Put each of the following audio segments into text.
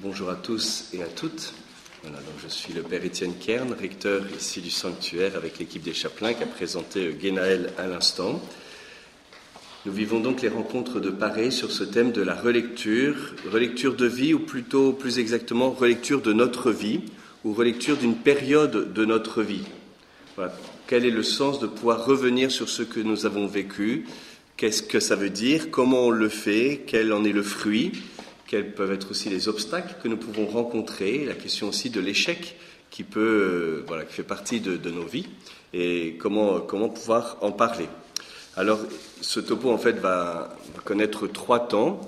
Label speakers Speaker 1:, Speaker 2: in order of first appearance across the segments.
Speaker 1: Bonjour à tous et à toutes. Voilà, donc je suis le Père Étienne Kern, recteur ici du sanctuaire avec l'équipe des chapelains qui a présenté Guénaël à l'instant. Nous vivons donc les rencontres de Paris sur ce thème de la relecture, relecture de vie ou plutôt plus exactement relecture de notre vie ou relecture d'une période de notre vie. Quel est le sens de pouvoir revenir sur ce que nous avons vécu? Qu'est-ce que ça veut dire? Comment on le fait? Quel en est le fruit? Quels peuvent être aussi les obstacles que nous pouvons rencontrer, la question aussi de l'échec qui peut, euh, voilà, qui fait partie de, nos vies, et comment, comment pouvoir en parler. Alors, ce topo, en fait, va, connaître trois temps.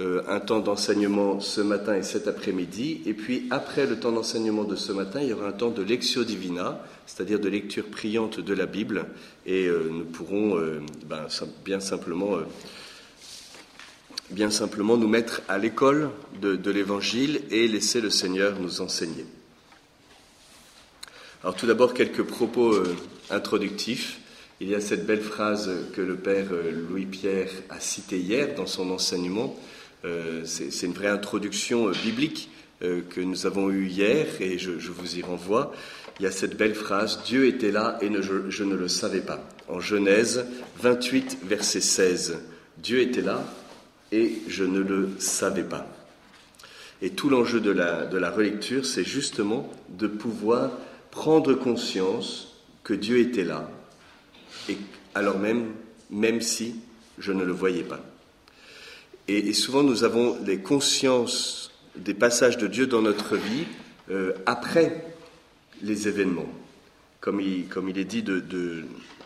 Speaker 1: Euh, un temps d'enseignement ce matin et cet après-midi, et puis après le temps d'enseignement de ce matin, il y aura un temps de lectio divina, c'est-à-dire de lecture priante de la Bible, et euh, nous pourrons ben, bien simplement bien simplement nous mettre à l'école de, l'Évangile et laisser le Seigneur nous enseigner. Alors tout d'abord quelques propos euh, introductifs. Il y a cette belle phrase que le Père euh, Louis-Pierre a citée hier dans son enseignement. Euh, c'est une vraie introduction biblique que nous avons eue hier et je, vous y renvoie. Il y a cette belle phrase Dieu était là et je, je ne le savais pas. En Genèse 28, verset 16. Dieu était là et je ne le savais pas. Et tout l'enjeu de la, de la relecture, c'est justement de pouvoir prendre conscience que Dieu était là, et alors même, même si je ne le voyais pas. Et, souvent, nous avons les consciences des passages de Dieu dans notre vie euh, après les événements. Comme il, comme il est dit de, de,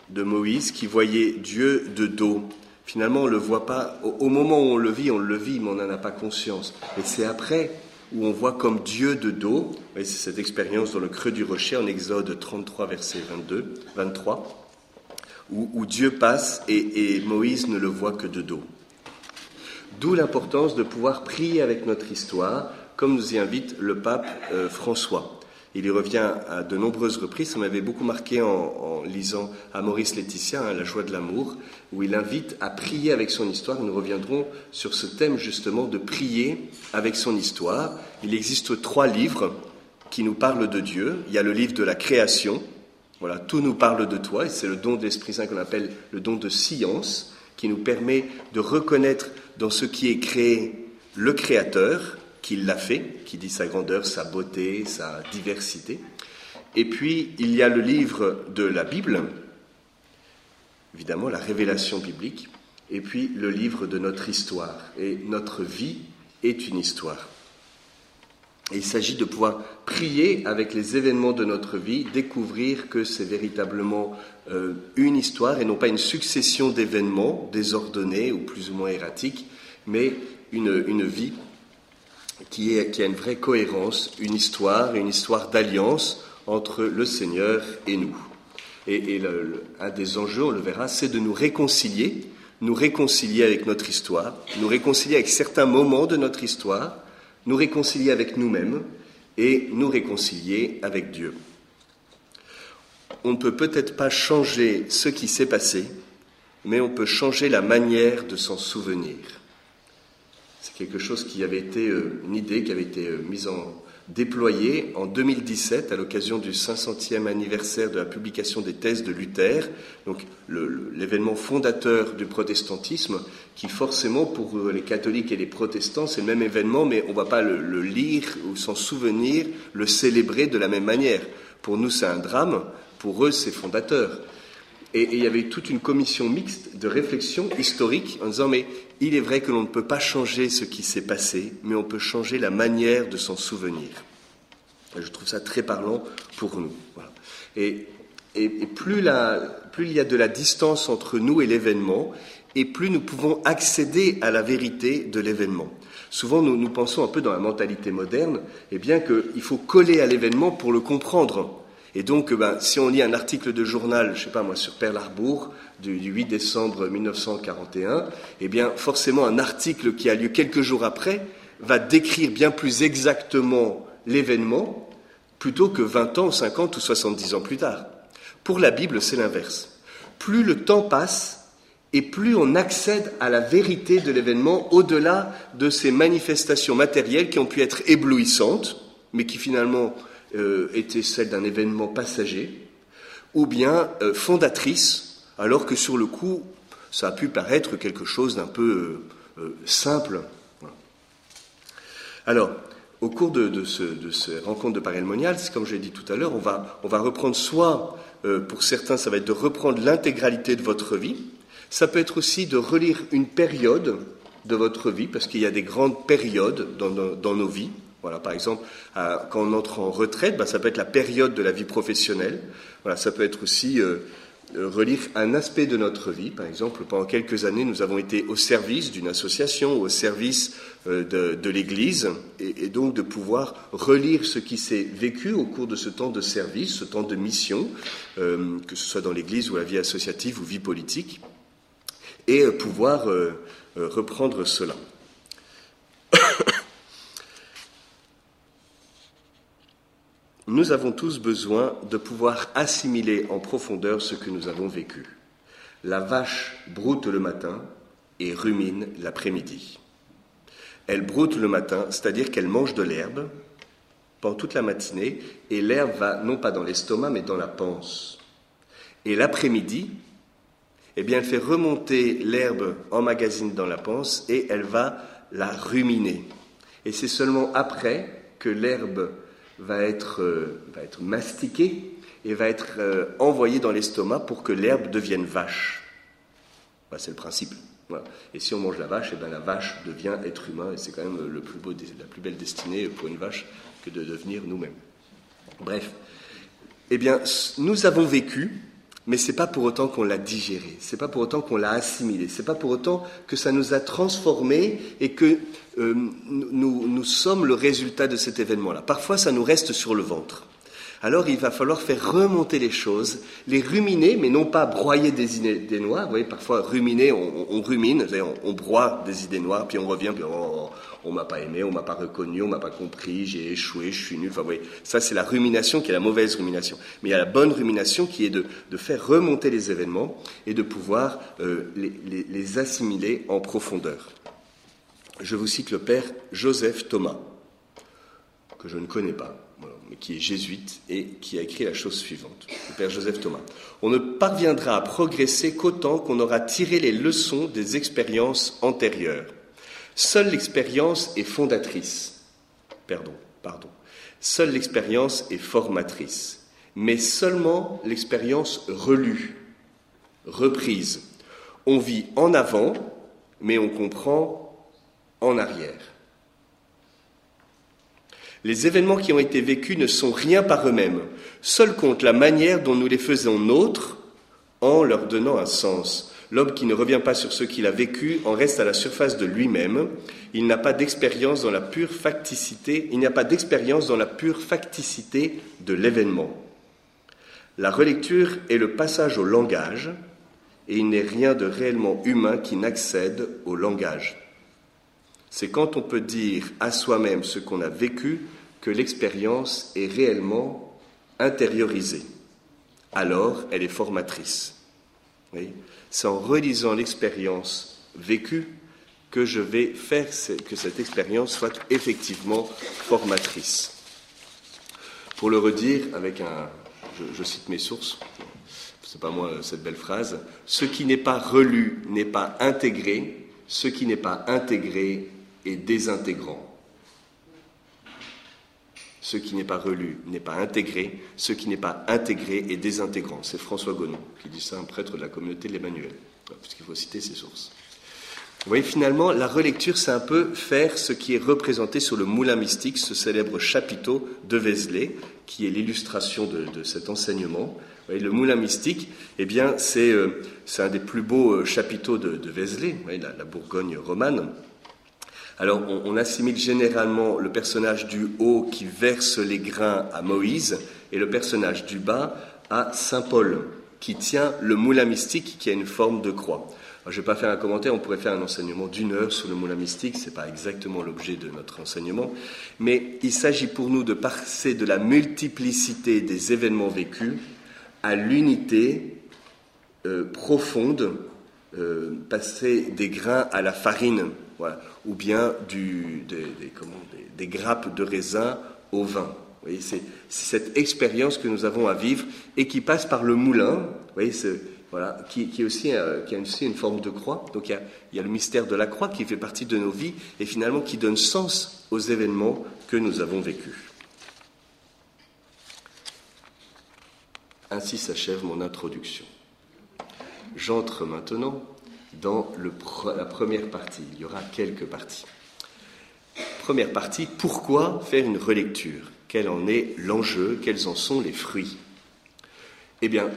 Speaker 1: de Moïse, qui voyait Dieu de dos Finalement, on ne le voit pas. Au, moment où on le vit, on le vit, mais on n'en a pas conscience. Et c'est après où on voit comme Dieu de dos. C'est cette expérience dans le creux du rocher en Exode 33, verset 22, 23, où, Dieu passe et, Moïse ne le voit que de dos. D'où l'importance de pouvoir prier avec notre histoire, comme nous y invite le pape euh, François. Il y revient à de nombreuses reprises. Ça m'avait beaucoup marqué en, lisant à Maurice Laetitia, hein, La joie de l'amour, où il invite à prier avec son histoire. Nous reviendrons sur ce thème justement de prier avec son histoire. Il existe trois livres qui nous parlent de Dieu. Il y a le livre de la création. Voilà, tout nous parle de toi, et c'est le don de l'Esprit Saint qu'on appelle le don de science, qui nous permet de reconnaître dans ce qui est créé le Créateur, qu'il l'a fait, qui dit sa grandeur, sa beauté, sa diversité. Et puis, il y a le livre de la Bible, évidemment la révélation biblique, et puis le livre de notre histoire. Et notre vie est une histoire. Il s'agit de pouvoir prier avec les événements de notre vie, découvrir que c'est véritablement euh, une histoire et non pas une succession d'événements désordonnés ou plus ou moins erratiques, mais une, une vie qui, a une vraie cohérence, une histoire, une histoire d'alliance entre le Seigneur et nous. Et, un des enjeux, on le verra, c'est de nous réconcilier, nous réconcilier avec notre histoire, nous réconcilier avec certains moments de notre histoire, nous réconcilier avec nous-mêmes et nous réconcilier avec Dieu. On ne peut peut-être pas changer ce qui s'est passé, mais on peut changer la manière de s'en souvenir quelque chose qui avait été, euh, une idée qui avait été euh, mise en, déployée en 2017 à l'occasion du 500e anniversaire de la publication des thèses de Luther, donc l'événement fondateur du protestantisme, qui forcément pour euh, les catholiques et les protestants c'est le même événement, mais on ne va pas le, lire ou s'en souvenir, le célébrer de la même manière. Pour nous c'est un drame, pour eux c'est fondateur. Et, et, il y avait toute une commission mixte de réflexion historique en disant mais il est vrai que l'on ne peut pas changer ce qui s'est passé, mais on peut changer la manière de s'en souvenir. je trouve ça très parlant pour nous. Et, plus, il y a de la distance entre nous et l'événement, et plus nous pouvons accéder à la vérité de l'événement. Souvent, nous, pensons un peu dans la mentalité moderne, eh bien qu'il faut coller à l'événement pour le comprendre. Et donc, ben, si on lit un article de journal, je sais pas moi, sur Pearl Harbor, du, 8 décembre 1941, eh bien, forcément, un article qui a lieu quelques jours après va décrire bien plus exactement l'événement plutôt que 20 ans, 50 ou 70 ans plus tard. Pour la Bible, c'est l'inverse. Plus le temps passe, et plus on accède à la vérité de l'événement au-delà de ces manifestations matérielles qui ont pu être éblouissantes, mais qui finalement euh, étaient celles d'un événement passager, ou bien euh, fondatrices, alors que sur le coup, ça a pu paraître quelque chose d'un peu euh, simple. Alors, au cours de, ce, de ces rencontres de Paris Monial, comme je l'ai dit tout à l'heure, on va, on va reprendre soit, pour certains, ça va être de reprendre l'intégralité de votre vie, ça peut être aussi de relire une période de votre vie, parce qu'il y a des grandes périodes dans, nos vies. Voilà, par exemple, quand on entre en retraite, ben, ça peut être la période de la vie professionnelle. Voilà, ça peut être aussi euh, euh, relire un aspect de notre vie. Par exemple, pendant quelques années, nous avons été au service d'une association, au service euh, de, l'Église, et, donc de pouvoir relire ce qui s'est vécu au cours de ce temps de service, ce temps de mission, que ce soit dans l'Église ou la vie associative ou vie politique et euh, pouvoir euh, euh, reprendre cela. Nous avons tous besoin de pouvoir assimiler en profondeur ce que nous avons vécu. La vache broute le matin et rumine l'après-midi. Elle broute le matin, c'est-à-dire qu'elle mange de l'herbe pendant toute la matinée, et l'herbe va non pas dans l'estomac, mais dans la panse. Et l'après-midi, eh bien, elle fait remonter l'herbe en magazine dans la panse et elle va la ruminer. Et c'est seulement après que l'herbe va être, euh, va être mastiquée et va être euh, envoyée dans l'estomac pour que l'herbe devienne vache. c'est le principe. Et si on mange la vache, eh bien, la vache devient être humain, et c'est quand même le plus beau, la plus belle destinée pour une vache que de devenir nous-mêmes. Bref, eh bien, nous avons vécu mais c'est pas pour autant qu'on l'a digéré, c'est pas pour autant qu'on l'a assimilé, c'est pas pour autant que ça nous a transformés et que euh, nous, nous sommes le résultat de cet événement-là. Parfois, ça nous reste sur le ventre. Alors il va falloir faire remonter les choses, les ruminer, mais non pas broyer des idées noires. Vous voyez, parfois ruminer, on, rumine, on, broie des idées noires, puis on revient, puis on, on m'a pas aimé, on m'a pas reconnu, on m'a pas compris, j'ai échoué, je suis nul. Enfin, vous ça c'est la rumination qui est la mauvaise rumination. Mais il y a la bonne rumination qui est de, faire remonter les événements et de pouvoir euh, les, assimiler en profondeur. Je vous cite le père Joseph Thomas, que je ne connais pas qui est jésuite et qui a écrit la chose suivante, le Père Joseph Thomas. On ne parviendra à progresser qu'autant qu'on aura tiré les leçons des expériences antérieures. Seule l'expérience est fondatrice. Pardon, pardon. Seule l'expérience est formatrice. Mais seulement l'expérience relue, reprise. On vit en avant, mais on comprend en arrière. Les événements qui ont été vécus ne sont rien par eux-mêmes. Seul compte la manière dont nous les faisons nôtres en leur donnant un sens. L'homme qui ne revient pas sur ce qu'il a vécu en reste à la surface de lui-même. Il n'a pas d'expérience dans la pure facticité, il n'y a pas d'expérience dans la pure facticité de l'événement. La relecture est le passage au langage, et il n'est rien de réellement humain qui n'accède au langage. C'est quand on peut dire à soi-même ce qu'on a vécu que l'expérience est réellement intériorisée. Alors, elle est formatrice. C'est en relisant l'expérience vécue que je vais faire que cette expérience soit effectivement formatrice. Pour le redire avec un, je, cite mes sources, c'est pas moi cette belle phrase, ce qui n'est pas relu n'est pas intégré, ce qui n'est pas intégré et désintégrant. Ce qui n'est pas relu n'est pas intégré, ce qui n'est pas intégré est désintégrant. C'est François Gonon qui dit ça, un prêtre de la communauté de l'Emmanuel, puisqu'il faut citer ses sources. Vous voyez, finalement, la relecture, c'est un peu faire ce qui est représenté sur le moulin mystique, ce célèbre chapiteau de Vézelay, qui est l'illustration de, cet enseignement. le moulin mystique, eh bien, c'est euh, un des plus beaux euh, chapiteaux de, de la Bourgogne romane. Alors on, assimile généralement le personnage du haut qui verse les grains à Moïse et le personnage du bas à Saint Paul qui tient le moulin mystique qui a une forme de croix. je ne vais pas faire un commentaire, on pourrait faire un enseignement d'une heure sur le moulin mystique, ce n'est pas exactement l'objet de notre enseignement, mais il s'agit pour nous de passer de la multiplicité des événements vécus à l'unité euh, profonde euh, passer des grains à la farine, voilà, ou bien des, grappes de raisin au vin. C'est, cette expérience que nous avons à vivre et qui passe par le moulin, vous voyez, voilà, qui, qui, est aussi, euh, qui a aussi une forme de croix. Donc il y, a, il y a le mystère de la croix qui fait partie de nos vies et finalement qui donne sens aux événements que nous avons vécus. Ainsi s'achève mon introduction. J'entre maintenant dans la première partie. Il y aura quelques parties. Première partie, pourquoi faire une relecture? Quel en est l'enjeu? Quels en sont les fruits? Eh bien,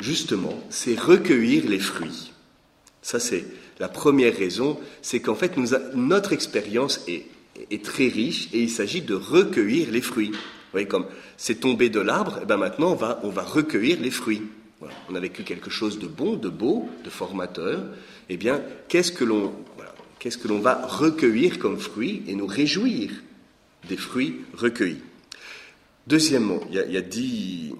Speaker 1: justement, c'est recueillir les fruits. Ça, c'est la première raison, c'est qu'en fait, notre expérience est, très riche et il s'agit de recueillir les fruits. Vous voyez, comme c'est tombé de l'arbre, et eh bien maintenant, on va recueillir les fruits. On a vécu quelque chose de bon, de beau, de formateur. Eh bien, qu'est-ce que l'on va recueillir comme fruits et nous réjouir des fruits recueillis? Deuxièmement, il y a dix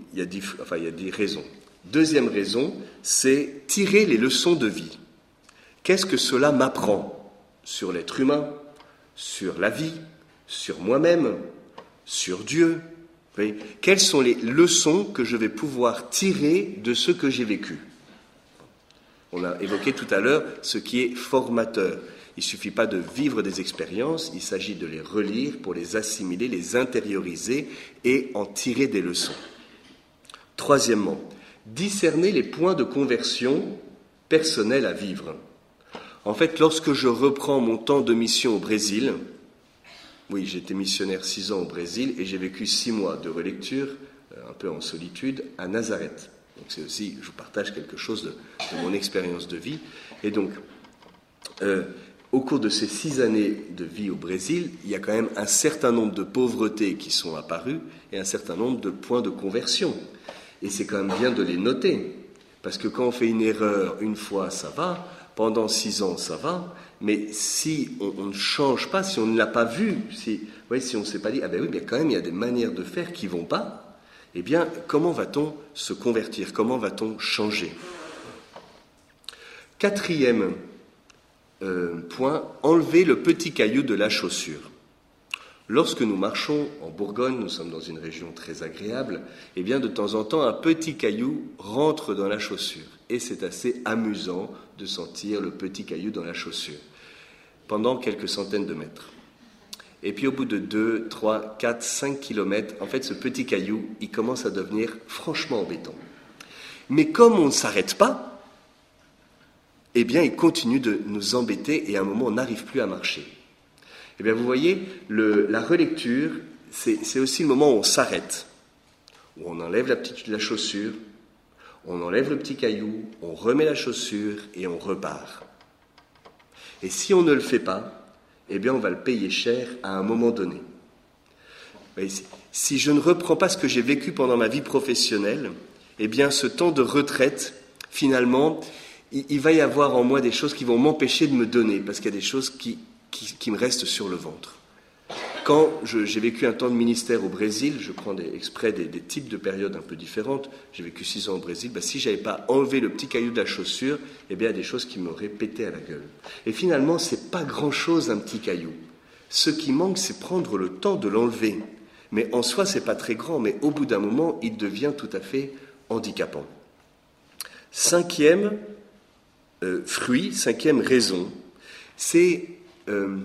Speaker 1: raisons. Deuxième raison, c'est tirer les leçons de vie. Qu'est-ce que cela m'apprend sur l'être humain, sur la vie, sur moi-même, sur Dieu, quelles sont les leçons que je vais pouvoir tirer de ce que j'ai vécu? On a évoqué tout à l'heure ce qui est formateur. Il ne suffit pas de vivre des expériences, il s'agit de les relire pour les assimiler, les intérioriser et en tirer des leçons. Troisièmement, discerner les points de conversion personnels à vivre. En fait, lorsque je reprends mon temps de mission au Brésil, oui, été missionnaire six ans au Brésil et j'ai vécu six mois de relecture, euh, un peu en solitude, à Nazareth. Donc c'est aussi, je vous partage quelque chose de, de mon expérience de vie. Et donc, euh, au cours de ces six années de vie au Brésil, il y a quand même un certain nombre de pauvretés qui sont apparues et un certain nombre de points de conversion. Et c'est quand même bien de les noter. Parce que quand on fait une erreur une fois, ça va. Pendant six ans, ça va. Mais si on, ne change pas, si on ne l'a pas vu, si, on ne s'est pas dit, ah ben oui, mais quand même, il y a des manières de faire qui vont pas, eh bien, comment va-t-on se convertir? Comment va-t-on changer? Quatrième euh, point, enlever le petit caillou de la chaussure. Lorsque nous marchons en Bourgogne, nous sommes dans une région très agréable, eh bien, de temps en temps, un petit caillou rentre dans la chaussure. Et c'est assez amusant de sentir le petit caillou dans la chaussure pendant quelques centaines de mètres. Et puis au bout de 2, 3, 4, 5 kilomètres, en fait, ce petit caillou, il commence à devenir franchement embêtant. Mais comme on ne s'arrête pas, eh bien, il continue de nous embêter et à un moment, on n'arrive plus à marcher. Eh bien, vous voyez, la relecture, c'est aussi le moment où on s'arrête, où on enlève la, petite, la chaussure, on enlève le petit caillou, on remet la chaussure et on repart. Et si on ne le fait pas, eh bien on va le payer cher à un moment donné. Si je ne reprends pas ce que j'ai vécu pendant ma vie professionnelle, eh bien ce temps de retraite, finalement, il, va y avoir en moi des choses qui vont m'empêcher de me donner, parce qu'il y a des choses qui, qui, me restent sur le ventre. Quand j'ai vécu un temps de ministère au Brésil, je prends exprès des, des, types de périodes un peu différentes, j'ai vécu six ans au Brésil, bah, si je n'avais pas enlevé le petit caillou de la chaussure, eh bien, il y a des choses qui m'auraient pété à la gueule. Et finalement, c'est pas grand-chose un petit caillou. Ce qui manque, c'est prendre le temps de l'enlever. Mais en soi, c'est pas très grand, mais au bout d'un moment, il devient tout à fait handicapant. Cinquième euh, fruit, cinquième raison, c'est euh,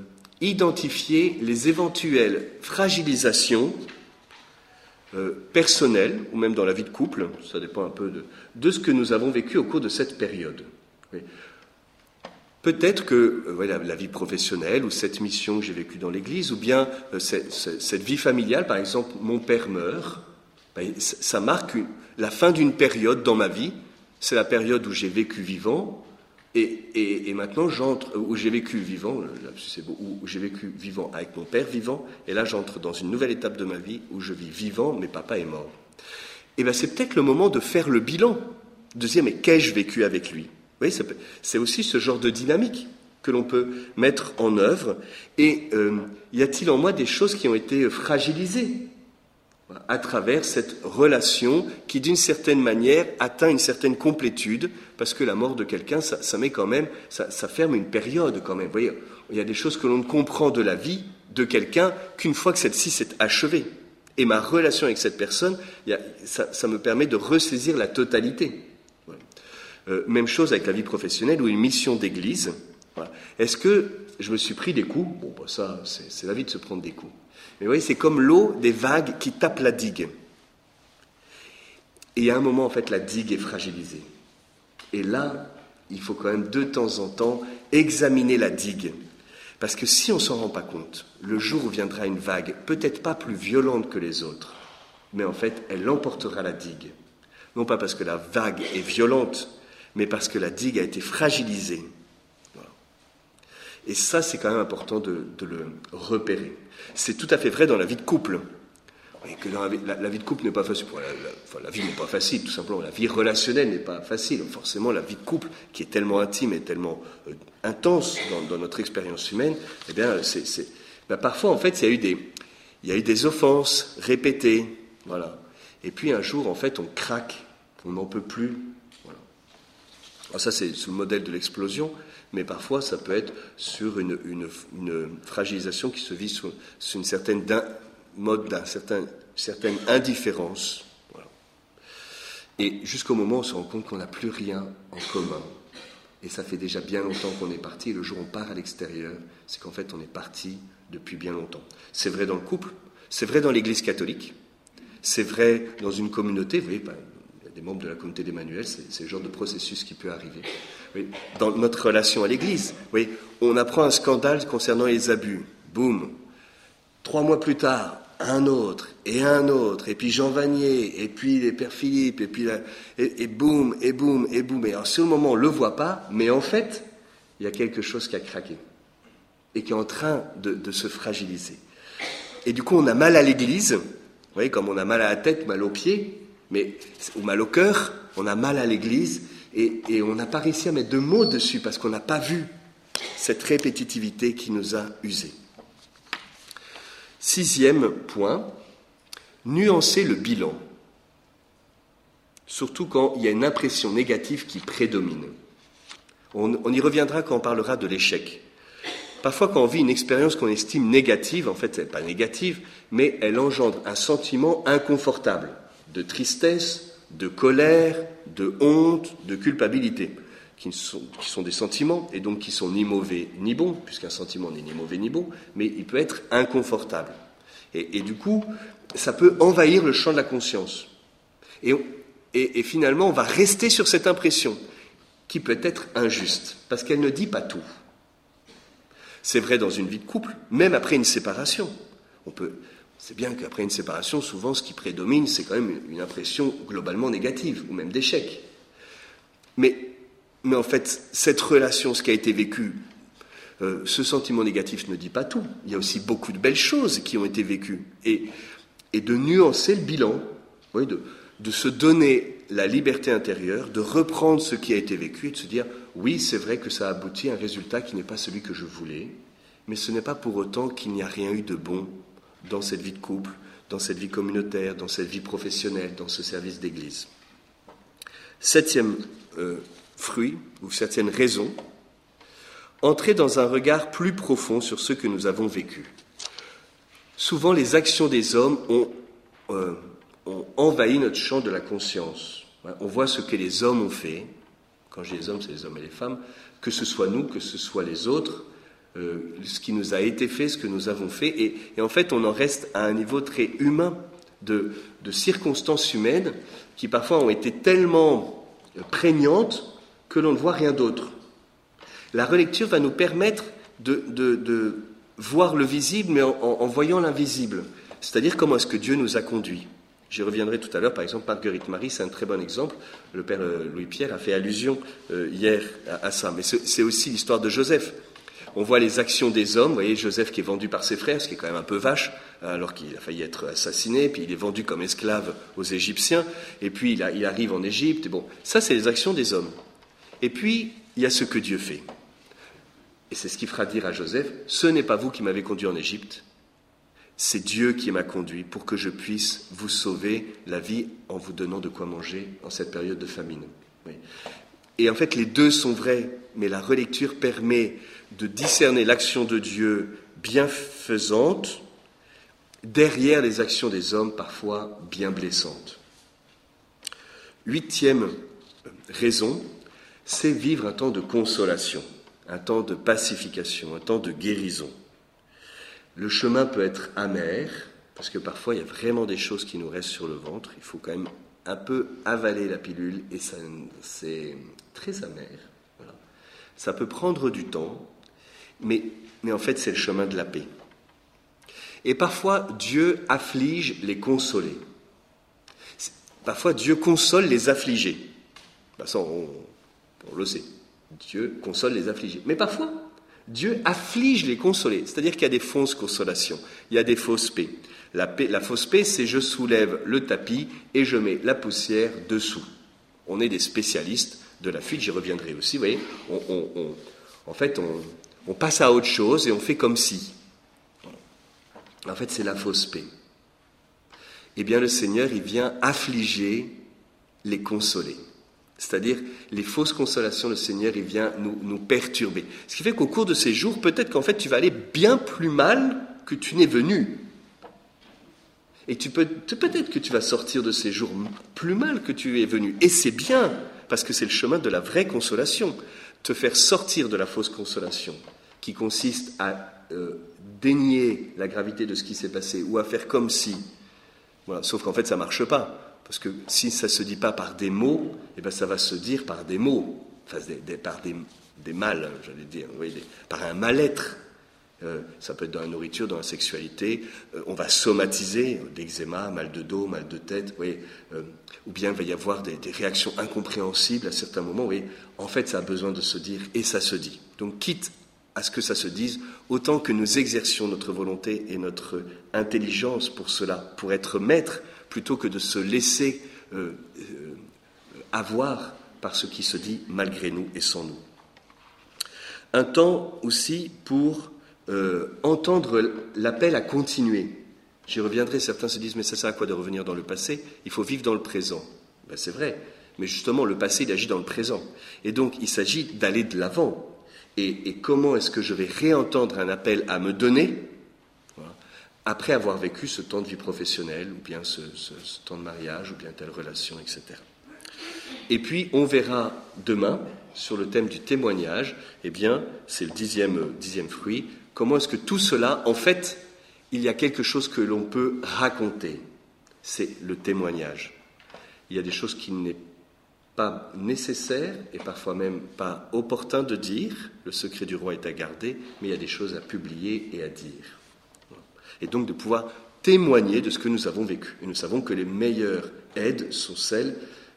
Speaker 1: identifier les éventuelles fragilisations euh, personnelles, ou même dans la vie de couple, ça dépend un peu de, ce que nous avons vécu au cours de cette période. Peut-être que euh, voilà, la vie professionnelle ou cette mission que j'ai vécue dans l'Église, ou bien euh, cette, vie familiale, par exemple, mon père meurt, ben, ça marque la fin d'une période dans ma vie. C'est la période où j'ai vécu vivant, et, maintenant, j'entre, où j'ai vécu vivant, beau, où j'ai vécu vivant avec mon père vivant, et là j'entre dans une nouvelle étape de ma vie où je vis vivant, mais papa est mort. Et bien c'est peut-être le moment de faire le bilan, de dire mais qu'ai-je vécu avec lui? Vous voyez, c'est aussi ce genre de dynamique que l'on peut mettre en œuvre. Et euh, y a-t-il en moi des choses qui ont été fragilisées à travers cette relation qui, d'une certaine manière, atteint une certaine complétude parce que la mort de quelqu'un, ça, met quand même, ça, ferme une période quand même. Vous voyez, il y a des choses que l'on ne comprend de la vie de quelqu'un qu'une fois que celle-ci s'est achevée. Et ma relation avec cette personne, ça, me permet de ressaisir la totalité. Euh, même chose avec la vie professionnelle ou une mission d'église. Est-ce que je me suis pris des coups? Bon, bah, ça, c'est la vie de se prendre des coups. Mais vous voyez, c'est comme l'eau des vagues qui tapent la digue. Et à un moment, en fait, la digue est fragilisée. Et là, il faut quand même de temps en temps examiner la digue. Parce que si on ne s'en rend pas compte, le jour où viendra une vague, peut-être pas plus violente que les autres, mais en fait, elle emportera la digue. Non pas parce que la vague est violente, mais parce que la digue a été fragilisée. Et ça, c'est quand même important de, le repérer. C'est tout à fait vrai dans la vie de couple. Que la, vie de couple n'est pas facile. La, vie n'est pas facile, tout simplement. La vie relationnelle n'est pas facile. Forcément, la vie de couple, qui est tellement intime et tellement euh, intense dans, notre expérience humaine, eh bien, ben, parfois, en fait, il y, a eu des, offenses répétées. Voilà. Et puis, un jour, en fait, on craque, on n'en peut plus. Alors ça, c'est sous le modèle de l'explosion mais parfois ça peut être sur une, fragilisation qui se vit sur, une certaine mode d'une certain, certaine indifférence. Et jusqu'au moment où on se rend compte qu'on n'a plus rien en commun. Et ça fait déjà bien longtemps qu'on est parti. Le jour où on part à l'extérieur, c'est qu'en fait on est parti depuis bien longtemps. C'est vrai dans le couple, c'est vrai dans l'Église catholique, c'est vrai dans une communauté. Vous voyez, il y a des membres de la communauté d'Emmanuel, c'est le genre de processus qui peut arriver dans notre relation à l'Église. Oui, on apprend un scandale concernant les abus. Boum. Trois mois plus tard, un autre, et un autre, et puis Jean Vanier, et puis les pères Philippe, et puis et, boum, et boum, et boum. Et sur le moment, on ne le voit pas, mais en fait, il y a quelque chose qui a craqué et qui est en train de, se fragiliser. Et du coup, on a mal à l'Église, vous voyez, comme on a mal à la tête, mal aux pieds, mais, ou mal au cœur, on a mal à l'Église, et, on n'a pas réussi à mettre de mots dessus parce qu'on n'a pas vu cette répétitivité qui nous a usés. Sixième point, nuancer le bilan, surtout quand il y a une impression négative qui prédomine. On, y reviendra quand on parlera de l'échec. Parfois, quand on vit une expérience qu'on estime négative, en fait, elle n'est pas négative, mais elle engendre un sentiment inconfortable, de tristesse, de colère, de honte, de culpabilité, qui sont, des sentiments, et donc qui sont ni mauvais ni bons, puisqu'un sentiment n'est ni mauvais ni bon, mais il peut être inconfortable. Et, du coup, ça peut envahir le champ de la conscience. Et, et, finalement, on va rester sur cette impression, qui peut être injuste, parce qu'elle ne dit pas tout. C'est vrai dans une vie de couple, même après une séparation. On peut, c'est bien qu'après une séparation, souvent ce qui prédomine, c'est quand même une impression globalement négative, ou même d'échec. Mais, mais en fait, cette relation, ce qui a été vécu, euh, ce sentiment négatif ne dit pas tout. Il y a aussi beaucoup de belles choses qui ont été vécues. Et, de nuancer le bilan, de, de se donner la liberté intérieure, de reprendre ce qui a été vécu et de se dire, oui, c'est vrai que ça a abouti à un résultat qui n'est pas celui que je voulais, mais ce n'est pas pour autant qu'il n'y a rien eu de bon dans cette vie de couple, dans cette vie communautaire, dans cette vie professionnelle, dans ce service d'église. Septième euh, fruit, ou septième raison, entrer dans un regard plus profond sur ce que nous avons vécu. Souvent, les actions des hommes ont, euh, ont envahi notre champ de la conscience. On voit ce que les hommes ont fait. Quand j'ai les hommes, c'est les hommes et les femmes. Que ce soit nous, que ce soit les autres, euh, ce qui nous a été fait, ce que nous avons fait, et, en fait on en reste à un niveau très humain de, circonstances humaines qui parfois ont été tellement prégnantes que l'on ne voit rien d'autre. La relecture va nous permettre de, voir le visible, mais en, voyant l'invisible, c'est-à-dire comment est-ce que Dieu nous a conduits. J'y reviendrai tout à l'heure, par exemple, Marguerite Marie, c'est un très bon exemple. Le père euh, Louis-Pierre a fait allusion euh, hier à ça. Mais c'est aussi l'histoire de Joseph. On voit les actions des hommes. Vous voyez Joseph qui est vendu par ses frères, ce qui est quand même un peu vache, alors qu'il a failli être assassiné. Puis il est vendu comme esclave aux Égyptiens. Et puis il, arrive en Égypte. bon, ça, c'est les actions des hommes. Et puis, il y a ce que Dieu fait. Et c'est ce qui fera dire à Joseph, ce n'est pas vous qui m'avez conduit en Égypte, c'est Dieu qui m'a conduit pour que je puisse vous sauver la vie en vous donnant de quoi manger en cette période de famine. Et en fait, les deux sont vrais, mais la relecture permet de discerner l'action de Dieu bienfaisante derrière les actions des hommes parfois bien blessantes. Huitième raison, c'est vivre un temps de consolation, un temps de pacification, un temps de guérison. Le chemin peut être amer, parce que parfois il y a vraiment des choses qui nous restent sur le ventre. Il faut quand même un peu avaler la pilule et c'est très amer. Ça peut prendre du temps, mais, en fait c'est le chemin de la paix. Et parfois Dieu afflige les consolés. Parfois Dieu console les affligés. On le sait. Dieu console les affligés. Mais parfois, Dieu afflige les consolés. C'est-à-dire qu'il y a des fausses consolations, il y a des fausses paix. La, fausse paix, c'est je soulève le tapis et je mets la poussière dessous. On est des spécialistes de la fuite, j'y reviendrai aussi. Vous voyez, en fait, on, passe à autre chose et on fait comme si. En fait, c'est la fausse paix. Eh bien, le Seigneur, il vient affliger les consoler. C'est-à-dire, les fausses consolations, le Seigneur, il vient nous, nous perturber. Ce qui fait qu'au cours de ces jours, peut-être qu'en fait, tu vas aller bien plus mal que tu n'es venu. Et tu peux, peut-être que tu vas sortir de ces jours plus mal que tu es venu. Et c'est bien, parce que c'est le chemin de la vraie consolation. Te faire sortir de la fausse consolation, qui consiste à euh, dénier la gravité de ce qui s'est passé, ou à faire comme si. Voilà. Sauf qu'en fait, ça ne marche pas. Parce que si ça ne se dit pas par des mots, eh ben, ça va se dire par des mots, enfin, par des, des mal, j'allais dire, par un mal-être. Euh, ça peut être dans la nourriture, dans la sexualité. Euh, on va somatiser d'eczéma, mal de dos, mal de tête. Euh, ou bien il va y avoir des, réactions incompréhensibles à certains moments. en fait, ça a besoin de se dire et ça se dit. Donc, quitte à ce que ça se dise, autant que nous exercions notre volonté et notre intelligence pour cela, pour être maître, plutôt que de se laisser avoir par ce qui se dit malgré nous et sans nous. Un temps aussi pour euh, entendre l'appel à continuer. J'y reviendrai, certains se disent, mais ça sert à quoi de revenir dans le passé? Il faut vivre dans le présent. Ben, c'est vrai, mais justement, le passé, il agit dans le présent. Et donc, il s'agit d'aller de l'avant. Et, comment est-ce que je vais réentendre un appel à me donner? Après avoir vécu ce temps de vie professionnelle, ou bien ce, temps de mariage, ou bien telle relation, etc. Et puis, on verra demain, sur le thème du témoignage, eh bien, c'est le dixième, dixième fruit, Comment est-ce que tout cela, en fait, il y a quelque chose que l'on peut raconter C'est le témoignage. Il y a des choses qui n'est pas nécessaire et parfois même pas opportun de dire. Le secret du roi est à garder, mais il y a des choses à publier et à dire. Et donc de pouvoir témoigner de ce que nous avons vécu. Et nous savons que les meilleures aides sont celles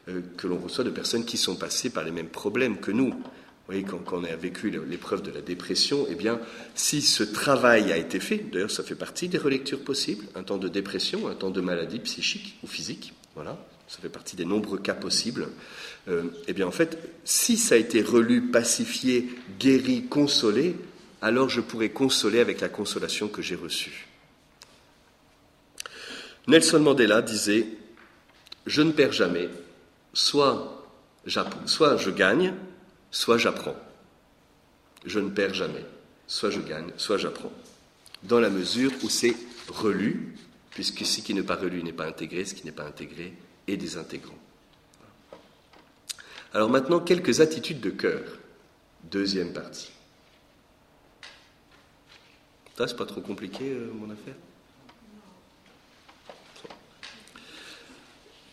Speaker 1: euh, que l'on reçoit de personnes qui sont passées par les mêmes problèmes que nous. Vous voyez, quand, on a vécu l'épreuve de la dépression, eh bien, si ce travail a été fait, d'ailleurs, ça fait partie des relectures possibles, un temps de dépression, un temps de maladie psychique ou physique, voilà, ça fait partie des nombreux cas possibles. Euh, eh bien, en fait, si ça a été relu, pacifié, guéri, consolé, alors je pourrais consoler avec la consolation que j'ai reçue. Nelson Mandela disait Je ne perds jamais, soit, je gagne, soit j'apprends. Je ne perds jamais. Soit je gagne, soit j'apprends. Dans la mesure où c'est relu, puisque ce qui n'est pas relu n'est pas intégré, ce qui n'est pas intégré est désintégrant. Alors maintenant, quelques attitudes de cœur. Deuxième partie. Ça, c'est pas trop compliqué, euh, mon affaire?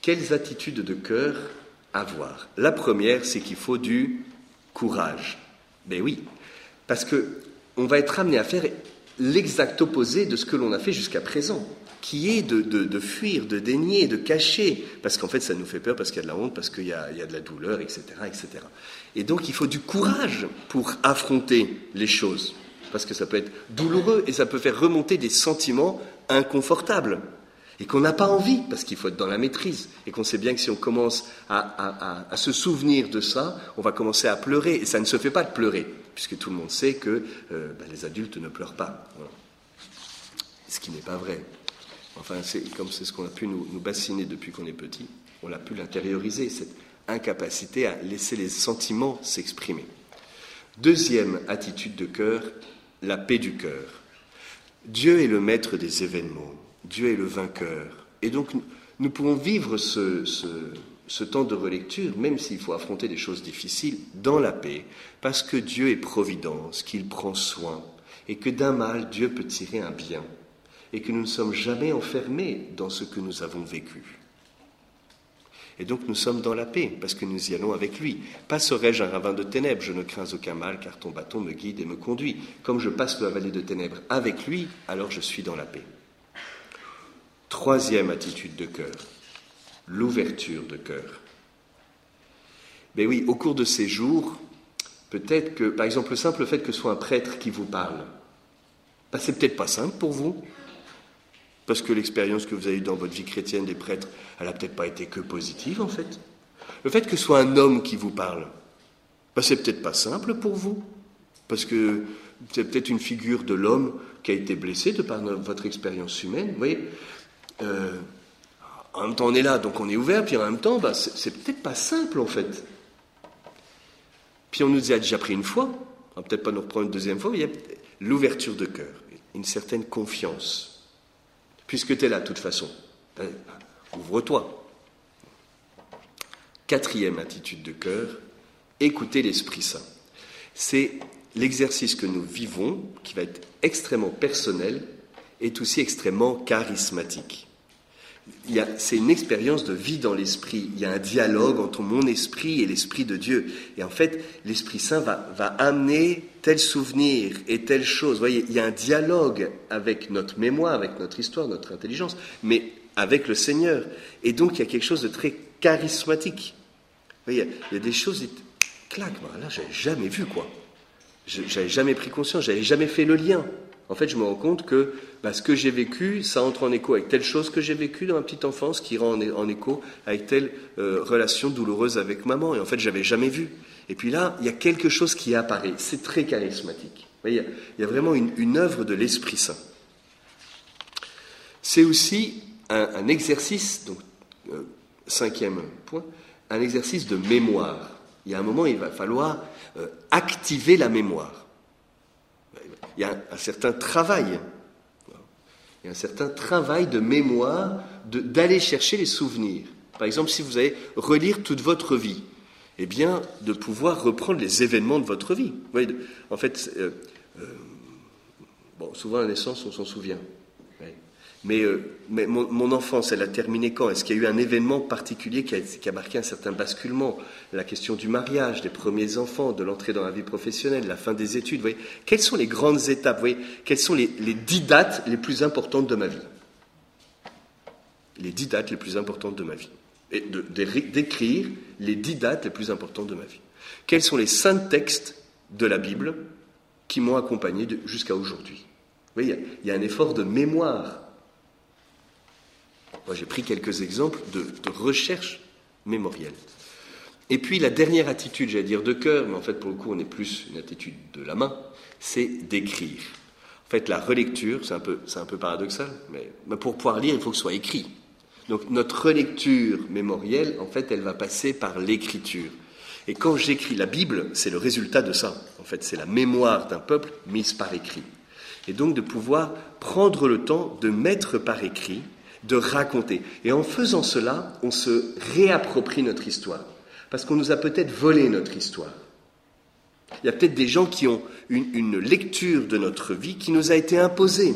Speaker 1: Quelles attitudes de cœur avoir La première, c'est qu'il faut du courage. Ben oui, parce que on va être amené à faire l'exact opposé de ce que l'on a fait jusqu'à présent, qui est de, fuir, de dénier, de cacher, parce qu'en fait ça nous fait peur, parce qu'il y a de la honte, parce qu'il y, a de la douleur, etc., etc. Et donc il faut du courage pour affronter les choses, parce que ça peut être douloureux et ça peut faire remonter des sentiments inconfortables et qu'on n'a pas envie, parce qu'il faut être dans la maîtrise, et qu'on sait bien que si on commence à, se souvenir de ça, on va commencer à pleurer, et ça ne se fait pas de pleurer, puisque tout le monde sait que euh, ben, les adultes ne pleurent pas. Ce qui n'est pas vrai. Enfin, comme c'est ce qu'on a pu nous, bassiner depuis qu'on est petit, on a pu l'intérioriser, cette incapacité à laisser les sentiments s'exprimer. Deuxième attitude de cœur, la paix du cœur. Dieu est le maître des événements, Dieu est le vainqueur. Et donc nous pouvons vivre ce, temps de relecture, même s'il faut affronter des choses difficiles, dans la paix, parce que Dieu est providence, qu'il prend soin, et que d'un mal, Dieu peut tirer un bien, et que nous ne sommes jamais enfermés dans ce que nous avons vécu. Et donc nous sommes dans la paix, parce que nous y allons avec lui. Passerai-je un ravin de ténèbres, je ne crains aucun mal, car ton bâton me guide et me conduit. Comme je passe la vallée de ténèbres avec lui, alors je suis dans la paix. Troisième attitude de cœur, l'ouverture de cœur. Mais oui, au cours de ces jours, peut-être que, par exemple, le simple fait que ce soit un prêtre qui vous parle, ben, c'est peut-être pas simple pour vous, parce que l'expérience que vous avez eue dans votre vie chrétienne des prêtres, elle n'a peut-être pas été que positive, en fait. Le fait que ce soit un homme qui vous parle, ben, c'est peut-être pas simple pour vous, parce que c'est peut-être une figure de l'homme qui a été blessé de par votre expérience humaine. Vous voyez, euh, en même temps, on est là, donc on est ouvert, puis en même temps, bah, c'est peut-être pas simple en fait. Puis on nous a déjà pris une fois, on va peut-être pas nous reprendre une deuxième fois, mais il y a l'ouverture de cœur, une certaine confiance. Puisque tu es là, de toute façon, ben, ouvre-toi. Quatrième attitude de cœur, écouter l'Esprit Saint. C'est l'exercice que nous vivons, qui va être extrêmement personnel, est aussi extrêmement charismatique c'est une expérience de vie dans l'esprit. Il y a un dialogue entre mon esprit et l'esprit de Dieu. Et en fait, l'Esprit Saint va, va, amener tel souvenir et telle chose. Vous voyez, il y a un dialogue avec notre mémoire, avec notre histoire, notre intelligence, mais avec le Seigneur. Et donc, il y a quelque chose de très charismatique. Vous voyez, il y a des choses, clac, là, j'avais jamais vu, quoi. J'avais jamais pris conscience, j'avais jamais fait le lien. En fait, je me rends compte que bah, ce que j'ai vécu, ça entre en écho avec telle chose que j'ai vécue dans ma petite enfance, qui rend en, écho avec telle euh, relation douloureuse avec maman. Et en fait, je n'avais jamais vu. Et puis là, il y a quelque chose qui apparaît. C'est très charismatique. il, y a, vraiment une, œuvre de l'Esprit Saint. C'est aussi un, exercice, donc euh, cinquième point, un exercice de mémoire. Il y a un moment, il va falloir euh, activer la mémoire il y a un, certain travail. Il y a un certain travail de mémoire, d'aller chercher les souvenirs. Par exemple, si vous allez relire toute votre vie, eh bien, de pouvoir reprendre les événements de votre vie. en fait, euh, euh, souvent à la naissance, on s'en souvient. Mais, euh, mon, enfance, elle a terminé quand? Est-ce qu'il y a eu un événement particulier qui a, marqué un certain basculement? La question du mariage, des premiers enfants, de l'entrée dans la vie professionnelle, la fin des études. Vous voyez? Quelles sont les grandes étapes vous voyez? Quelles sont les, dix dates les plus importantes de ma vie? Les dix dates les plus importantes de ma vie. Et d'écrire les dix dates les plus importantes de ma vie. Quels sont les cinq textes de la Bible qui m'ont accompagné jusqu'à aujourd'hui? Il y a un effort de mémoire moi, j'ai pris quelques exemples de, recherche mémorielle. Et puis la dernière attitude, j'allais dire de cœur, mais en fait pour le coup on est plus une attitude de la main, c'est d'écrire. En fait la relecture, c'est un peu, c'est un peu paradoxal, mais, pour pouvoir lire il faut que ce soit écrit. Donc notre relecture mémorielle, en fait, elle va passer par l'écriture. Et quand j'écris la Bible, c'est le résultat de ça. En fait, c'est la mémoire d'un peuple mise par écrit. Et donc de pouvoir prendre le temps de mettre par écrit de raconter. Et en faisant cela, on se réapproprie notre histoire. Parce qu'on nous a peut-être volé notre histoire. Il y a peut-être des gens qui ont une, lecture de notre vie qui nous a été imposée.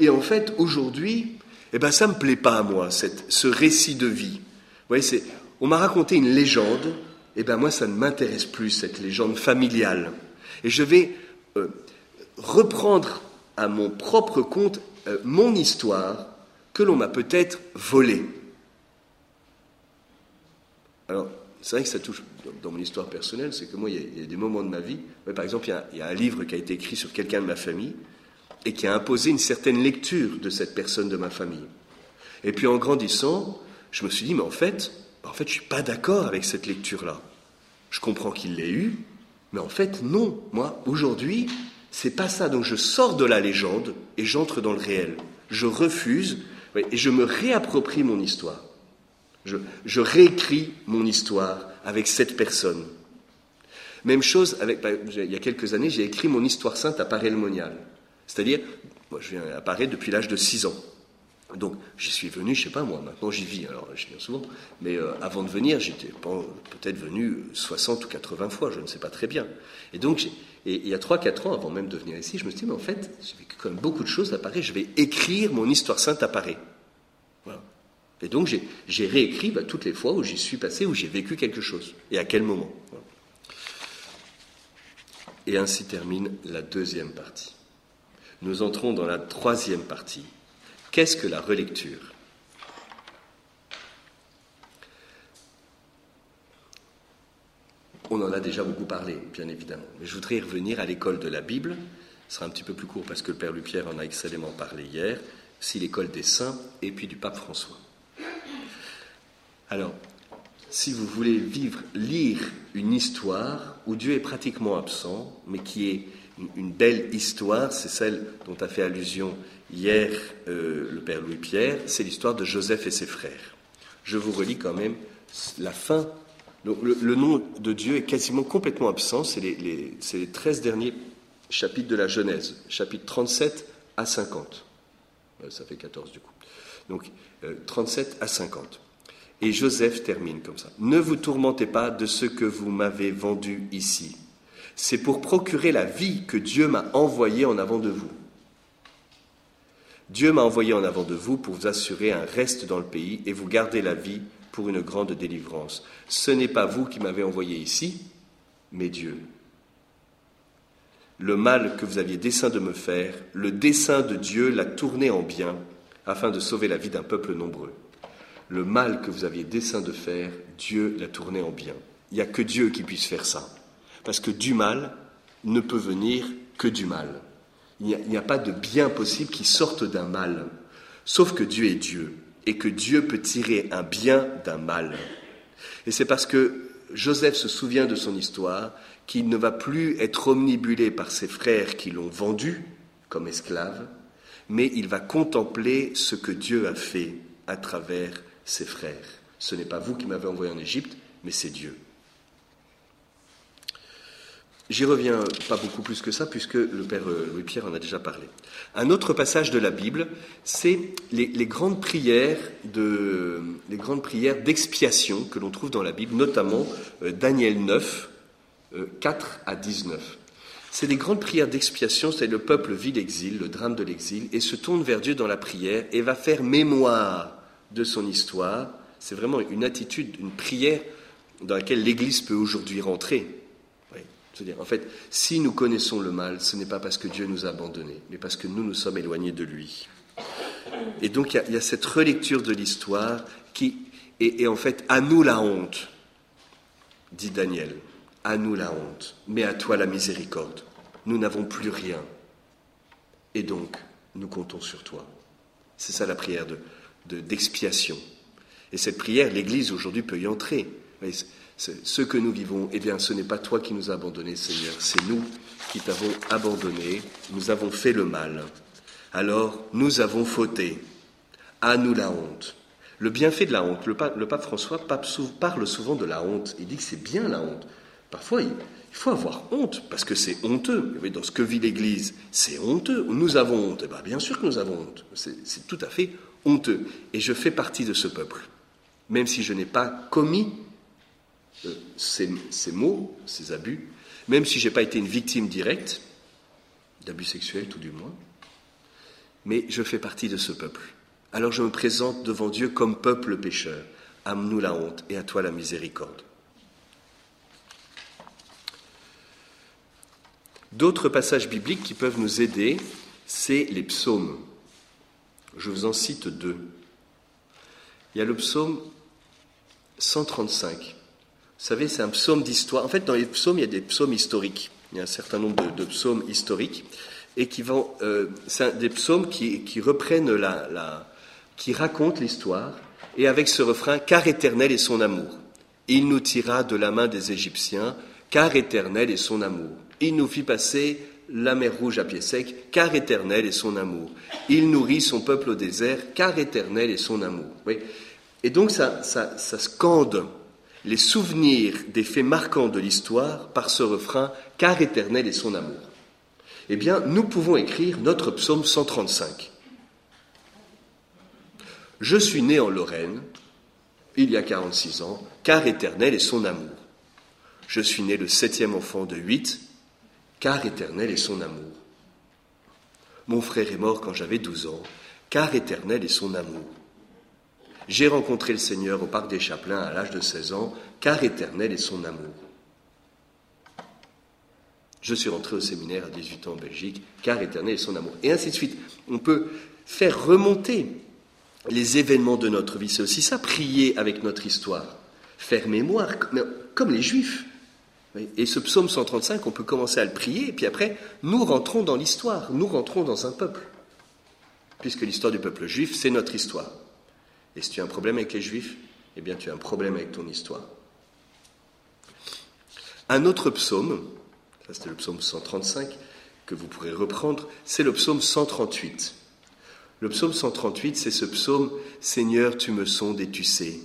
Speaker 1: Et en fait, aujourd'hui, eh ben, ça ne me plaît pas à moi, cette, ce récit de vie. Vous voyez, on m'a raconté une légende, et eh ben moi, ça ne m'intéresse plus, cette légende familiale. Et je vais euh, reprendre à mon propre compte euh, mon histoire que l'on m'a peut-être volé. Alors, c'est vrai que ça touche dans mon histoire personnelle, c'est que moi, il y, a, des moments de ma vie, par exemple, il y, a, un livre qui a été écrit sur quelqu'un de ma famille et qui a imposé une certaine lecture de cette personne de ma famille. Et puis en grandissant, je me suis dit, mais en fait, en fait, je suis pas d'accord avec cette lecture-là. Je comprends qu'il l'ait eue, mais en fait, non. Moi, aujourd'hui, c'est pas ça. Donc je sors de la légende et j'entre dans le réel. Je refuse et je me réapproprie mon histoire. Je, réécris mon histoire avec cette personne. Même chose il y a quelques années, j'ai écrit mon histoire sainte à Paray-le-Monial. C'est-à-dire, moi je viens à Paris depuis l'âge de 6 ans. Donc j'y suis venu, je sais pas moi, maintenant j'y vis, alors je viens souvent, mais euh, avant de venir, j'étais peut-être venu 60 ou 80 fois, je ne sais pas très bien. Et donc, il y a 3-4 ans, avant même de venir ici, je me suis dit, mais en fait, j'ai vécu beaucoup de choses à Paris, je vais écrire mon histoire sainte à Paris. Et donc j'ai réécrit bah, toutes les fois où j'y suis passé, où j'ai vécu quelque chose, et à quel moment? Et ainsi termine la deuxième partie. Nous entrons dans la troisième partie Qu'est-ce que la relecture? On en a déjà beaucoup parlé, bien évidemment. Mais je voudrais revenir à l'école de la Bible. Ce sera un petit peu plus court parce que le Père Lupierre en a excellemment parlé hier. Si l'école des saints et puis du pape François. Alors, si vous voulez vivre, lire une histoire où Dieu est pratiquement absent, mais qui est une belle histoire, c'est celle dont a fait allusion hier euh, le Père Louis-Pierre, c'est l'histoire de Joseph et ses frères. Je vous relis quand même la fin. le, nom de Dieu est quasiment complètement absent, c'est les, les, 13 derniers chapitres de la Genèse, chapitres 37 à 50. Euh, ça fait 14 du coup. Donc 37 euh, à 50. Et Joseph termine comme ça. Ne vous tourmentez pas de ce que vous m'avez vendu ici. C'est pour procurer la vie que Dieu m'a envoyé en avant de vous. Dieu m'a envoyé en avant de vous pour vous assurer un reste dans le pays et vous garder la vie pour une grande délivrance. Ce n'est pas vous qui m'avez envoyé ici, mais Dieu. Le mal que vous aviez dessein de me faire, le dessein de Dieu l'a tourné en bien afin de sauver la vie d'un peuple nombreux. Le mal que vous aviez dessein de faire, Dieu l'a tourné en bien. Il n'y a que Dieu qui puisse faire ça. Parce que du mal ne peut venir que du mal. Il n'y a, pas de bien possible qui sorte d'un mal, sauf que Dieu est Dieu, et que Dieu peut tirer un bien d'un mal. Et c'est parce que Joseph se souvient de son histoire qu'il ne va plus être omnibulé par ses frères qui l'ont vendu comme esclave, mais il va contempler ce que Dieu a fait à travers ses frères. Ce n'est pas vous qui m'avez envoyé en Égypte, mais c'est Dieu. J'y reviens pas beaucoup plus que ça, puisque le Père Louis-Pierre en a déjà parlé. Un autre passage de la Bible, c'est les, grandes prières de, d'expiation que l'on trouve dans la Bible, notamment euh, Daniel 9, 4 euh, à 19. C'est des grandes prières d'expiation, c'est le peuple vit l'exil, le drame de l'exil, et se tourne vers Dieu dans la prière et va faire mémoire de son histoire. C'est vraiment une attitude, une prière dans laquelle l'Église peut aujourd'hui rentrer en fait, si nous connaissons le mal, ce n'est pas parce que Dieu nous a abandonnés, mais parce que nous nous sommes éloignés de lui. Et donc, il y a, cette relecture de l'histoire qui est, en fait à nous la honte, dit Daniel. À nous la honte, mais à toi la miséricorde. Nous n'avons plus rien. Et donc, nous comptons sur toi. C'est ça la prière d'expiation. De, et cette prière, l'Église aujourd'hui peut y entrer ce que nous vivons, eh bien, ce n'est pas toi qui nous as abandonnés, Seigneur, c'est nous qui t'avons abandonné, nous avons fait le mal. Alors, nous avons fauté. À nous la honte. Le bienfait de la honte. Le pape, François parle souvent de la honte. Il dit que c'est bien la honte. Parfois, il, faut avoir honte, parce que c'est honteux. Dans ce que vit l'Église, c'est honteux. Nous avons honte. Eh bien, bien sûr que nous avons honte. C'est tout à fait honteux. Et je fais partie de ce peuple. Même si je n'ai pas commis euh, ces, mots, ces abus, même si je n'ai pas été une victime directe d'abus sexuels tout du moins, mais je fais partie de ce peuple. Alors je me présente devant Dieu comme peuple pécheur. Ame-nous la honte et à toi la miséricorde. D'autres passages bibliques qui peuvent nous aider, c'est les psaumes. Je vous en cite deux. Il y a le psaume 135. Savez, c'est un psaume d'histoire. En fait, dans les psaumes, il y a des psaumes historiques. Il y a un certain nombre de, psaumes historiques et qui vont. Euh, c'est des psaumes qui, reprennent la, la qui racontent l'histoire et avec ce refrain car éternel est son amour. Il nous tira de la main des Égyptiens, car éternel est son amour. Il nous fit passer la mer rouge à pied sec, car éternel est son amour. Il nourrit son peuple au désert, car éternel est son amour. Oui Et donc ça, ça, ça scande les souvenirs des faits marquants de l'histoire par ce refrain Car éternel est son amour. Eh bien, nous pouvons écrire notre psaume 135. Je suis né en Lorraine, il y a 46 ans, car éternel est son amour. Je suis né le septième enfant de huit, car éternel est son amour. Mon frère est mort quand j'avais 12 ans, car éternel est son amour. J'ai rencontré le Seigneur au parc des Chapelains à l'âge de 16 ans, car éternel est son amour. Je suis rentré au séminaire à 18 ans en Belgique, car éternel est son amour. Et ainsi de suite. On peut faire remonter les événements de notre vie. C'est aussi ça, prier avec notre histoire, faire mémoire, comme les Juifs. Et ce psaume 135, on peut commencer à le prier, et puis après, nous rentrons dans l'histoire, nous rentrons dans un peuple. Puisque l'histoire du peuple juif, c'est notre histoire. Et si tu as un problème avec les Juifs, eh bien tu as un problème avec ton histoire. Un autre psaume, ça c'était le psaume 135, que vous pourrez reprendre, c'est le psaume 138. Le psaume 138, c'est ce psaume Seigneur, tu me sondes et tu sais.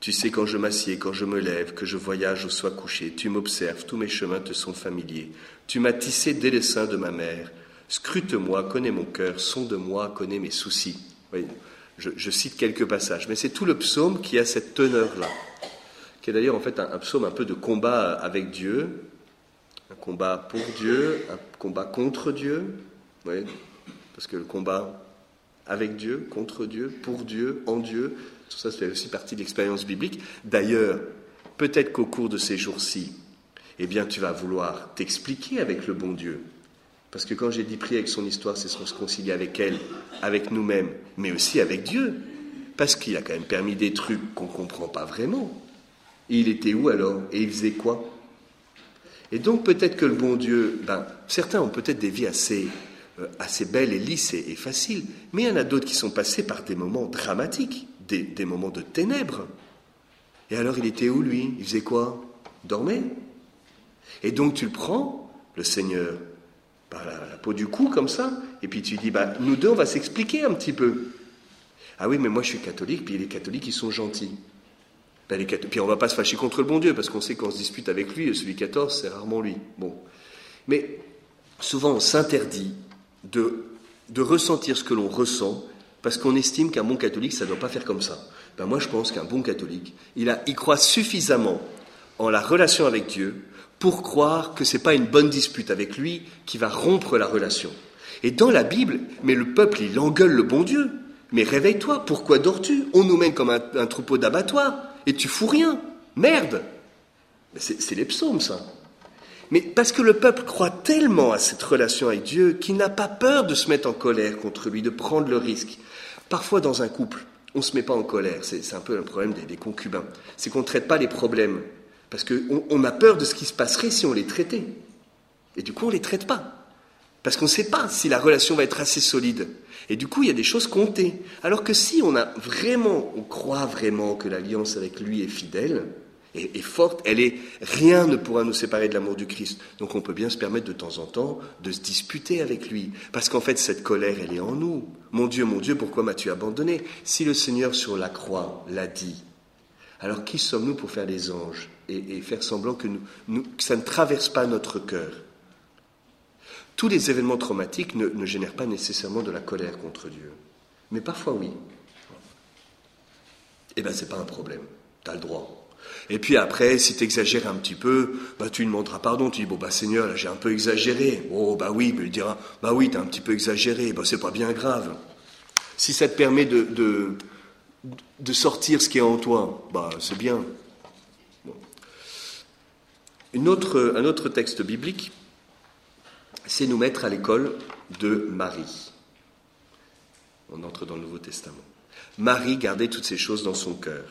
Speaker 1: Tu sais quand je m'assieds, quand je me lève, que je voyage ou sois couché. Tu m'observes, tous mes chemins te sont familiers. Tu m'as tissé dès le sein de ma mère. Scrute-moi, connais mon cœur, sonde-moi, connais mes soucis. Je, cite quelques passages, mais c'est tout le psaume qui a cette teneur-là, qui est d'ailleurs en fait un, psaume un peu de combat avec Dieu, un combat pour Dieu, un combat contre Dieu. Parce que le combat avec Dieu, contre Dieu, pour Dieu, en Dieu, tout ça, ça fait aussi partie de l'expérience biblique. D'ailleurs, peut-être qu'au cours de ces jours-ci, eh bien, tu vas vouloir t'expliquer avec le bon Dieu. Parce que quand j'ai dit prier avec son histoire, c'est se réconcilier avec elle, avec nous-mêmes, mais aussi avec Dieu. Parce qu'il a quand même permis des trucs qu'on ne comprend pas vraiment. Et il était où alors? Et il faisait quoi? Et donc peut-être que le bon Dieu, ben, certains ont peut-être des vies assez euh, assez belle et lisse et, facile, mais il y en a d'autres qui sont passés par des moments dramatiques, des, moments de ténèbres. Et alors il était où lui? Il faisait quoi? Dormait? Et donc tu le prends, le Seigneur, la, peau du cou comme ça, et puis tu dis, bah, nous deux, on va s'expliquer un petit peu. Ah oui, mais moi je suis catholique, puis les catholiques, ils sont gentils. Ben, Puis on va pas se fâcher contre le bon Dieu, parce qu'on sait qu'on se dispute avec lui, celui 14, c'est rarement lui. Bon. Mais souvent on s'interdit de, ressentir ce que l'on ressent, parce qu'on estime qu'un bon catholique, ça ne doit pas faire comme ça. Ben moi, je pense qu'un bon catholique, il, a, il croit suffisamment en la relation avec Dieu pour croire que ce n'est pas une bonne dispute avec lui qui va rompre la relation. Et dans la Bible, mais le peuple, il engueule le bon Dieu. Mais réveille-toi, pourquoi dors-tu? On nous mène comme un, troupeau d'abattoir et tu fous rien. Merde C'est les psaumes, ça. Mais parce que le peuple croit tellement à cette relation avec Dieu qu'il n'a pas peur de se mettre en colère contre lui, de prendre le risque. Parfois dans un couple, on ne se met pas en colère, c'est un peu le problème des, concubins. C'est qu'on ne traite pas les problèmes, parce qu'on on a peur de ce qui se passerait si on les traitait. Et du coup, on ne les traite pas. Parce qu'on ne sait pas si la relation va être assez solide. Et du coup, il y a des choses comptées. Alors que si on a vraiment, on croit vraiment que l'alliance avec lui est fidèle, est, forte, elle est rien ne pourra nous séparer de l'amour du Christ. Donc on peut bien se permettre de temps en temps de se disputer avec lui, parce qu'en fait cette colère, elle est en nous. Mon Dieu, mon Dieu, pourquoi m'as-tu abandonné? Si le Seigneur sur la croix l'a dit, alors qui sommes-nous pour faire les anges? Et, faire semblant que, ça ne traverse pas notre cœur Tous les événements traumatiques ne, ne génèrent pas nécessairement de la colère contre Dieu, mais parfois oui. Eh bien, c'est pas un problème. Tu as le droit. Et puis après, si tu exagères un petit peu, bah, tu lui demanderas pardon. Tu dis, bon, bah, Seigneur, là, j'ai un peu exagéré. Oh, bah oui, mais il dira, bah oui, tu as un petit peu exagéré. Bah, c'est pas bien grave. Si ça te permet de, de, de sortir ce qui est en toi, bah, c'est bien. Un autre texte biblique, c'est nous mettre à l'école de Marie. On entre dans le Nouveau Testament. Marie gardait toutes ces choses dans son cœur.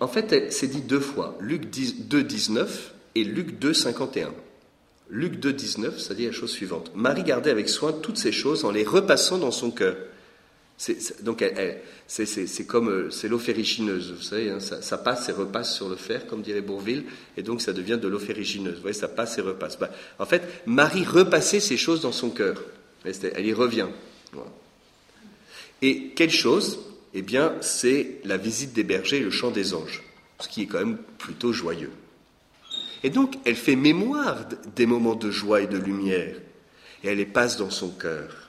Speaker 1: En fait, c'est dit deux fois, Luc 2, 19 et Luc 2, 51. Luc 2, 19, ça dit la chose suivante. Marie gardait avec soin toutes ces choses en les repassant dans son cœur. Donc, c'est comme euh, c'est l'eau ferrigineuse, vous savez, hein, ça, passe et repasse sur le fer, comme dirait Bourville, et donc ça devient de l'eau ferrigineuse. Vous voyez, ça passe et repasse. Bah, en fait, Marie repassait ces choses dans son cœur. Elle y revient. Et quelle chose? Eh bien, c'est la visite des bergers et le chant des anges, ce qui est quand même plutôt joyeux. Et donc, elle fait mémoire des moments de joie et de lumière, et elle les passe dans son cœur.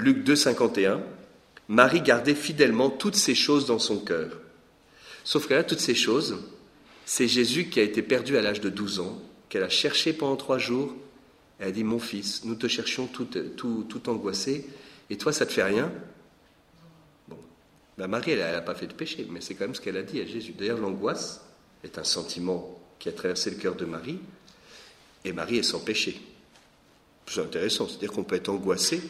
Speaker 1: Luc 2, 51, Marie gardait fidèlement toutes ces choses dans son cœur. Sauf que là, toutes ces choses, c'est Jésus qui a été perdu à l'âge de 12 ans, qu'elle a cherché pendant trois jours. Elle a dit, mon fils, nous te cherchions tout, tout, tout angoissé, et toi, ça te fait rien? Bon, Marie, elle n'a pas fait de péché, mais c'est quand même ce qu'elle a dit à Jésus. D'ailleurs, l'angoisse est un sentiment qui a traversé le cœur de Marie, et Marie est sans péché. C'est intéressant, c'est-à-dire qu'on peut être angoissé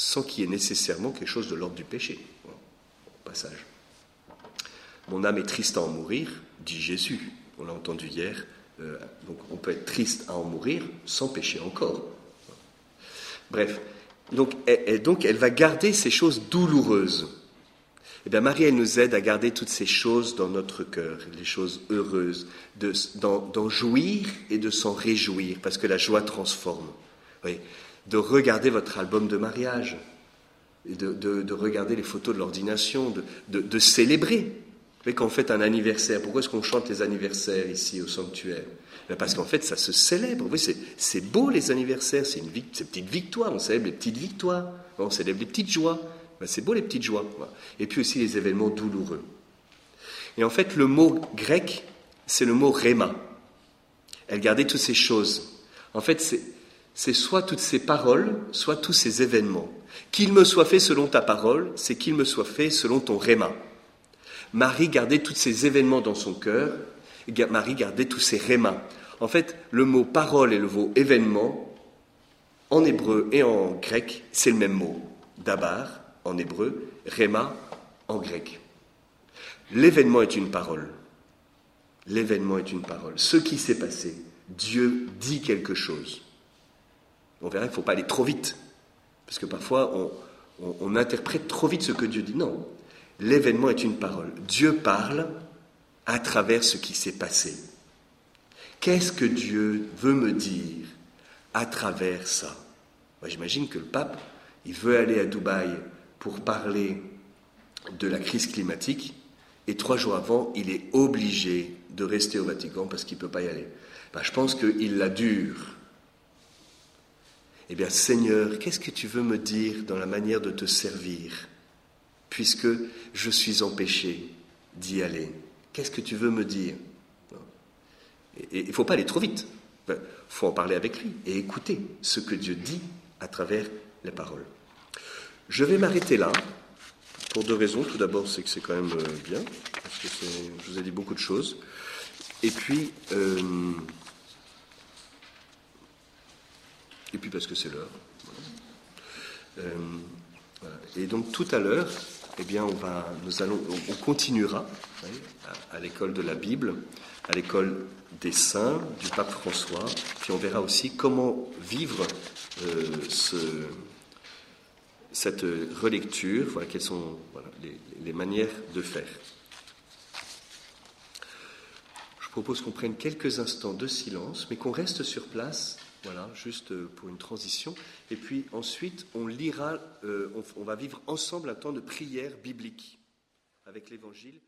Speaker 1: sans qu'il y ait nécessairement quelque chose de l'ordre du péché. au passage. Mon âme est triste à en mourir, dit Jésus. On l'a entendu hier. Euh, donc on peut être triste à en mourir sans pécher encore. Bref, donc elle, donc elle va garder ces choses douloureuses. Eh bien, Marie, elle nous aide à garder toutes ces choses dans notre cœur, les choses heureuses, d'en jouir et de s'en réjouir, parce que la joie transforme. De regarder votre album de mariage, de, de regarder les photos de l'ordination, de, célébrer savez, quand on fait un anniversaire, pourquoi est-ce qu'on chante les anniversaires ici au sanctuaire? Ben, Parce qu'en fait, ça se célèbre. Oui, c'est beau les anniversaires, c'est une, petite victoire. On célèbre les petites victoires, on célèbre les petites joies. Ben, c'est beau les petites joies. Et puis aussi les événements douloureux. Et en fait, le mot grec, c'est le mot réma. Elle gardait toutes ces choses. En fait, c'est soit toutes ces paroles, soit tous ces événements. Qu'il me soit fait selon ta parole, c'est qu'il me soit fait selon ton réma. Marie gardait tous ces événements dans son cœur, Marie gardait tous ces rémas. En fait, le mot parole et le mot événement, en hébreu et en grec, c'est le même mot. Dabar en hébreu, réma en grec. L'événement est une parole. L'événement est une parole. Ce qui s'est passé, Dieu dit quelque chose. On verra qu'il ne faut pas aller trop vite, parce que parfois on interprète trop vite ce que Dieu dit. Non, l'événement est une parole. Dieu parle à travers ce qui s'est passé. Qu'est-ce que Dieu veut me dire à travers ça? J'imagine que le pape, il veut aller à Dubaï pour parler de la crise climatique, et trois jours avant, il est obligé de rester au Vatican parce qu'il ne peut pas y aller. Ben, je pense qu'il la dure. Eh bien, Seigneur, qu'est-ce que tu veux me dire dans la manière de te servir puisque je suis empêché d'y aller? Qu'est-ce que tu veux me dire? Il ne faut pas aller trop vite. Il faut en parler avec lui et écouter ce que Dieu dit à travers les paroles. Je vais m'arrêter là pour deux raisons. Tout d'abord, c'est que c'est quand même euh, bien, parce que je vous ai dit beaucoup de choses. Et puis, euh, et puis parce que c'est l'heure. Euh, et donc tout à l'heure, eh bien, on, va, nous allons, on continuera à, l'école de la Bible, à l'école des saints du pape François, puis on verra aussi comment vivre euh, ce, cette relecture, voilà, quelles sont les manières de faire. Je propose qu'on prenne quelques instants de silence, mais qu'on reste sur place voilà, juste euh, pour une transition. Et puis ensuite, on lira, euh, on, on va vivre ensemble un temps de prière biblique avec l'Évangile.